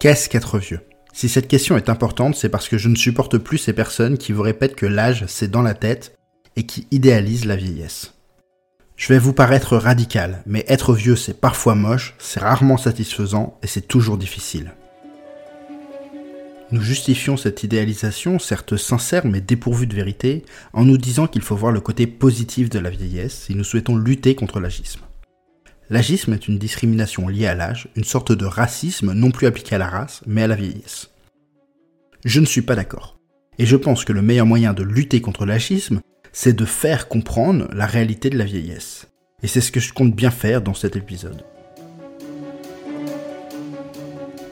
Qu'est-ce qu'être vieux? Si cette question est importante, c'est parce que je ne supporte plus ces personnes qui vous répètent que l'âge, c'est dans la tête et qui idéalisent la vieillesse. Je vais vous paraître radical, mais être vieux, c'est parfois moche, c'est rarement satisfaisant et c'est toujours difficile. Nous justifions cette idéalisation, certes sincère mais dépourvue de vérité, en nous disant qu'il faut voir le côté positif de la vieillesse si nous souhaitons lutter contre l'agisme. L'agisme est une discrimination liée à l'âge, une sorte de racisme non plus appliqué à la race, mais à la vieillesse. Je ne suis pas d'accord. Et je pense que le meilleur moyen de lutter contre l'agisme, c'est de faire comprendre la réalité de la vieillesse. Et c'est ce que je compte bien faire dans cet épisode.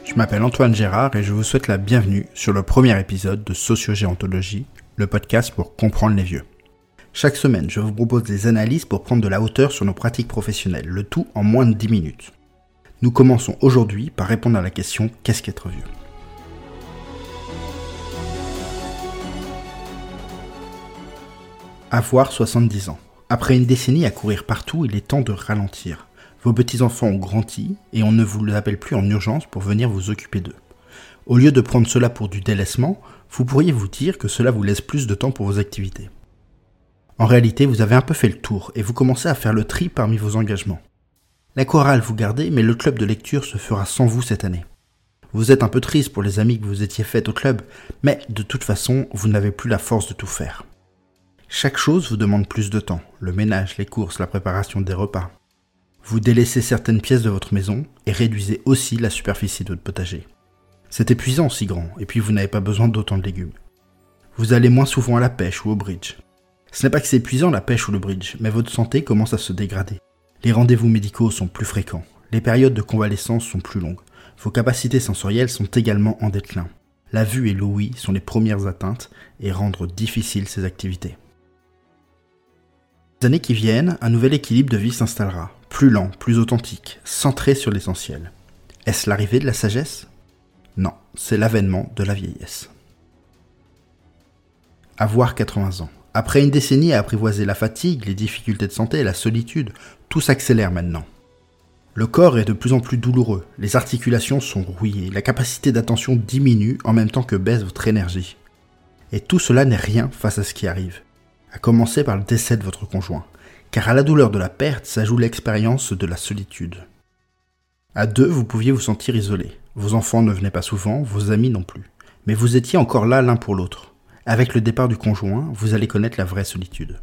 Je m'appelle Antoine Gérard et je vous souhaite la bienvenue sur le premier épisode de Sociogéontologie, le podcast pour comprendre les vieux. Chaque semaine, je vous propose des analyses pour prendre de la hauteur sur nos pratiques professionnelles, le tout en moins de 10 minutes. Nous commençons aujourd'hui par répondre à la question qu'est-ce qu'être vieux Avoir 70 ans. Après une décennie à courir partout, il est temps de ralentir. Vos petits-enfants ont grandi et on ne vous appelle plus en urgence pour venir vous occuper d'eux. Au lieu de prendre cela pour du délaissement, vous pourriez vous dire que cela vous laisse plus de temps pour vos activités. En réalité, vous avez un peu fait le tour et vous commencez à faire le tri parmi vos engagements. La chorale vous gardez, mais le club de lecture se fera sans vous cette année. Vous êtes un peu triste pour les amis que vous étiez faites au club, mais de toute façon, vous n'avez plus la force de tout faire. Chaque chose vous demande plus de temps, le ménage, les courses, la préparation des repas. Vous délaissez certaines pièces de votre maison et réduisez aussi la superficie de votre potager. C'est épuisant si grand, et puis vous n'avez pas besoin d'autant de légumes. Vous allez moins souvent à la pêche ou au bridge. Ce n'est pas que c'est épuisant la pêche ou le bridge, mais votre santé commence à se dégrader. Les rendez-vous médicaux sont plus fréquents, les périodes de convalescence sont plus longues, vos capacités sensorielles sont également en déclin. La vue et l'ouïe sont les premières atteintes et rendent difficiles ces activités. Les années qui viennent, un nouvel équilibre de vie s'installera plus lent, plus authentique, centré sur l'essentiel. Est-ce l'arrivée de la sagesse? Non, c'est l'avènement de la vieillesse. Avoir 80 ans. Après une décennie à apprivoiser la fatigue, les difficultés de santé, la solitude, tout s'accélère maintenant. Le corps est de plus en plus douloureux, les articulations sont rouillées, la capacité d'attention diminue en même temps que baisse votre énergie. Et tout cela n'est rien face à ce qui arrive. À commencer par le décès de votre conjoint car à la douleur de la perte s'ajoute l'expérience de la solitude. À deux, vous pouviez vous sentir isolé. Vos enfants ne venaient pas souvent, vos amis non plus. Mais vous étiez encore là l'un pour l'autre. Avec le départ du conjoint, vous allez connaître la vraie solitude.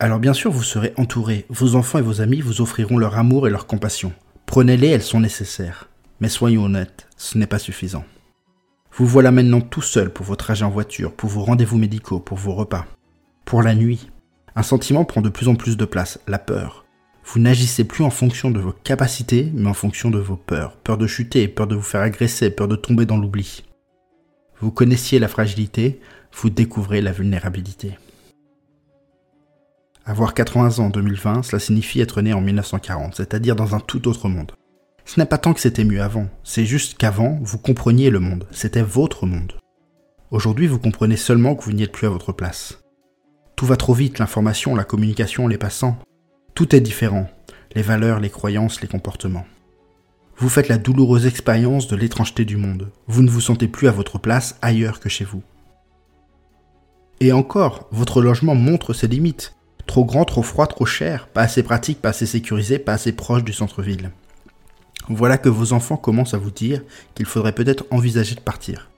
Alors bien sûr, vous serez entouré. Vos enfants et vos amis vous offriront leur amour et leur compassion. Prenez-les, elles sont nécessaires. Mais soyons honnêtes, ce n'est pas suffisant. Vous voilà maintenant tout seul pour vos trajets en voiture, pour vos rendez-vous médicaux, pour vos repas. Pour la nuit, un sentiment prend de plus en plus de place, la peur. Vous n'agissez plus en fonction de vos capacités, mais en fonction de vos peurs. Peur de chuter, peur de vous faire agresser, peur de tomber dans l'oubli. Vous connaissiez la fragilité, vous découvrez la vulnérabilité. Avoir 80 ans en 2020, cela signifie être né en 1940, c'est-à-dire dans un tout autre monde. Ce n'est pas tant que c'était mieux avant, c'est juste qu'avant, vous compreniez le monde, c'était votre monde. Aujourd'hui, vous comprenez seulement que vous n'y êtes plus à votre place. Tout va trop vite, l'information, la communication, les passants. Tout est différent. Les valeurs, les croyances, les comportements. Vous faites la douloureuse expérience de l'étrangeté du monde. Vous ne vous sentez plus à votre place ailleurs que chez vous. Et encore, votre logement montre ses limites. Trop grand, trop froid, trop cher, pas assez pratique, pas assez sécurisé, pas assez proche du centre-ville. Voilà que vos enfants commencent à vous dire qu'il faudrait peut-être envisager de partir.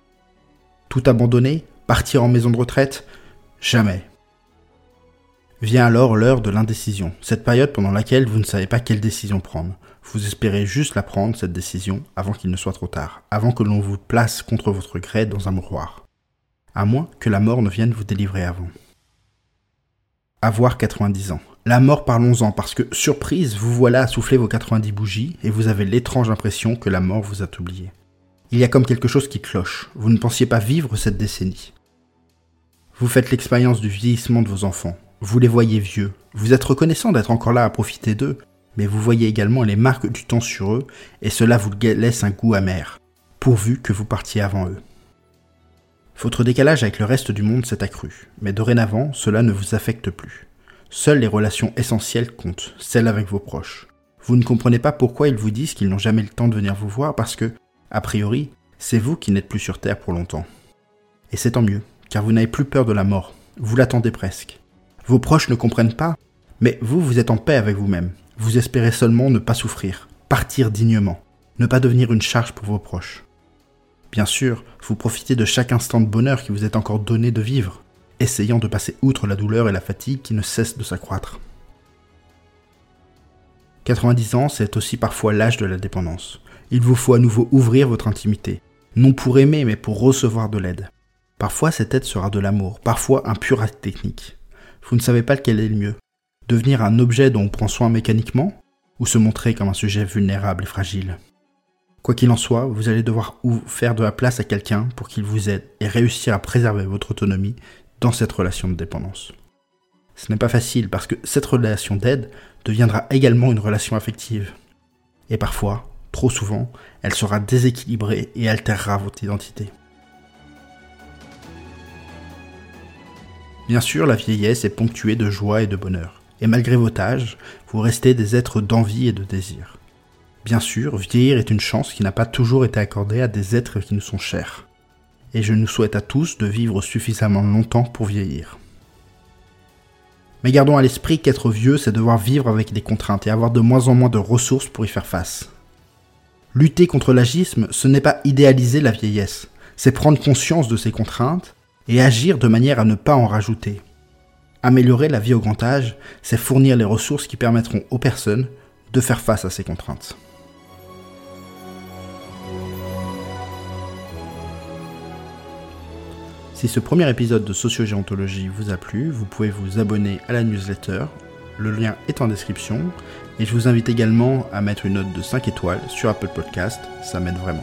Tout abandonner Partir en maison de retraite? Jamais. Vient alors l'heure de l'indécision, cette période pendant laquelle vous ne savez pas quelle décision prendre. Vous espérez juste la prendre, cette décision, avant qu'il ne soit trop tard, avant que l'on vous place contre votre gré dans un mouroir. À moins que la mort ne vienne vous délivrer avant. Avoir 90 ans. La mort, parlons-en, parce que, surprise, vous voilà à souffler vos 90 bougies et vous avez l'étrange impression que la mort vous a oublié. Il y a comme quelque chose qui cloche. Vous ne pensiez pas vivre cette décennie. Vous faites l'expérience du vieillissement de vos enfants. Vous les voyez vieux. Vous êtes reconnaissant d'être encore là à profiter d'eux, mais vous voyez également les marques du temps sur eux, et cela vous laisse un goût amer, pourvu que vous partiez avant eux. Votre décalage avec le reste du monde s'est accru, mais dorénavant, cela ne vous affecte plus. Seules les relations essentielles comptent, celles avec vos proches. Vous ne comprenez pas pourquoi ils vous disent qu'ils n'ont jamais le temps de venir vous voir parce que A priori, c'est vous qui n'êtes plus sur Terre pour longtemps. Et c'est tant mieux, car vous n'avez plus peur de la mort, vous l'attendez presque. Vos proches ne comprennent pas, mais vous, vous êtes en paix avec vous-même. Vous espérez seulement ne pas souffrir, partir dignement, ne pas devenir une charge pour vos proches. Bien sûr, vous profitez de chaque instant de bonheur qui vous est encore donné de vivre, essayant de passer outre la douleur et la fatigue qui ne cessent de s'accroître. 90 ans, c'est aussi parfois l'âge de la dépendance. Il vous faut à nouveau ouvrir votre intimité, non pour aimer, mais pour recevoir de l'aide. Parfois, cette aide sera de l'amour, parfois un pur acte technique. Vous ne savez pas lequel est le mieux. Devenir un objet dont on prend soin mécaniquement, ou se montrer comme un sujet vulnérable et fragile. Quoi qu'il en soit, vous allez devoir faire de la place à quelqu'un pour qu'il vous aide et réussir à préserver votre autonomie dans cette relation de dépendance. Ce n'est pas facile parce que cette relation d'aide deviendra également une relation affective. Et parfois, trop souvent, elle sera déséquilibrée et altérera votre identité. Bien sûr, la vieillesse est ponctuée de joie et de bonheur. Et malgré votre âge, vous restez des êtres d'envie et de désir. Bien sûr, vieillir est une chance qui n'a pas toujours été accordée à des êtres qui nous sont chers. Et je nous souhaite à tous de vivre suffisamment longtemps pour vieillir. Mais gardons à l'esprit qu'être vieux, c'est devoir vivre avec des contraintes et avoir de moins en moins de ressources pour y faire face. Lutter contre l'agisme, ce n'est pas idéaliser la vieillesse, c'est prendre conscience de ces contraintes et agir de manière à ne pas en rajouter. Améliorer la vie au grand âge, c'est fournir les ressources qui permettront aux personnes de faire face à ces contraintes. Si ce premier épisode de Sociogéontologie vous a plu, vous pouvez vous abonner à la newsletter. Le lien est en description. Et je vous invite également à mettre une note de 5 étoiles sur Apple Podcast, ça m'aide vraiment.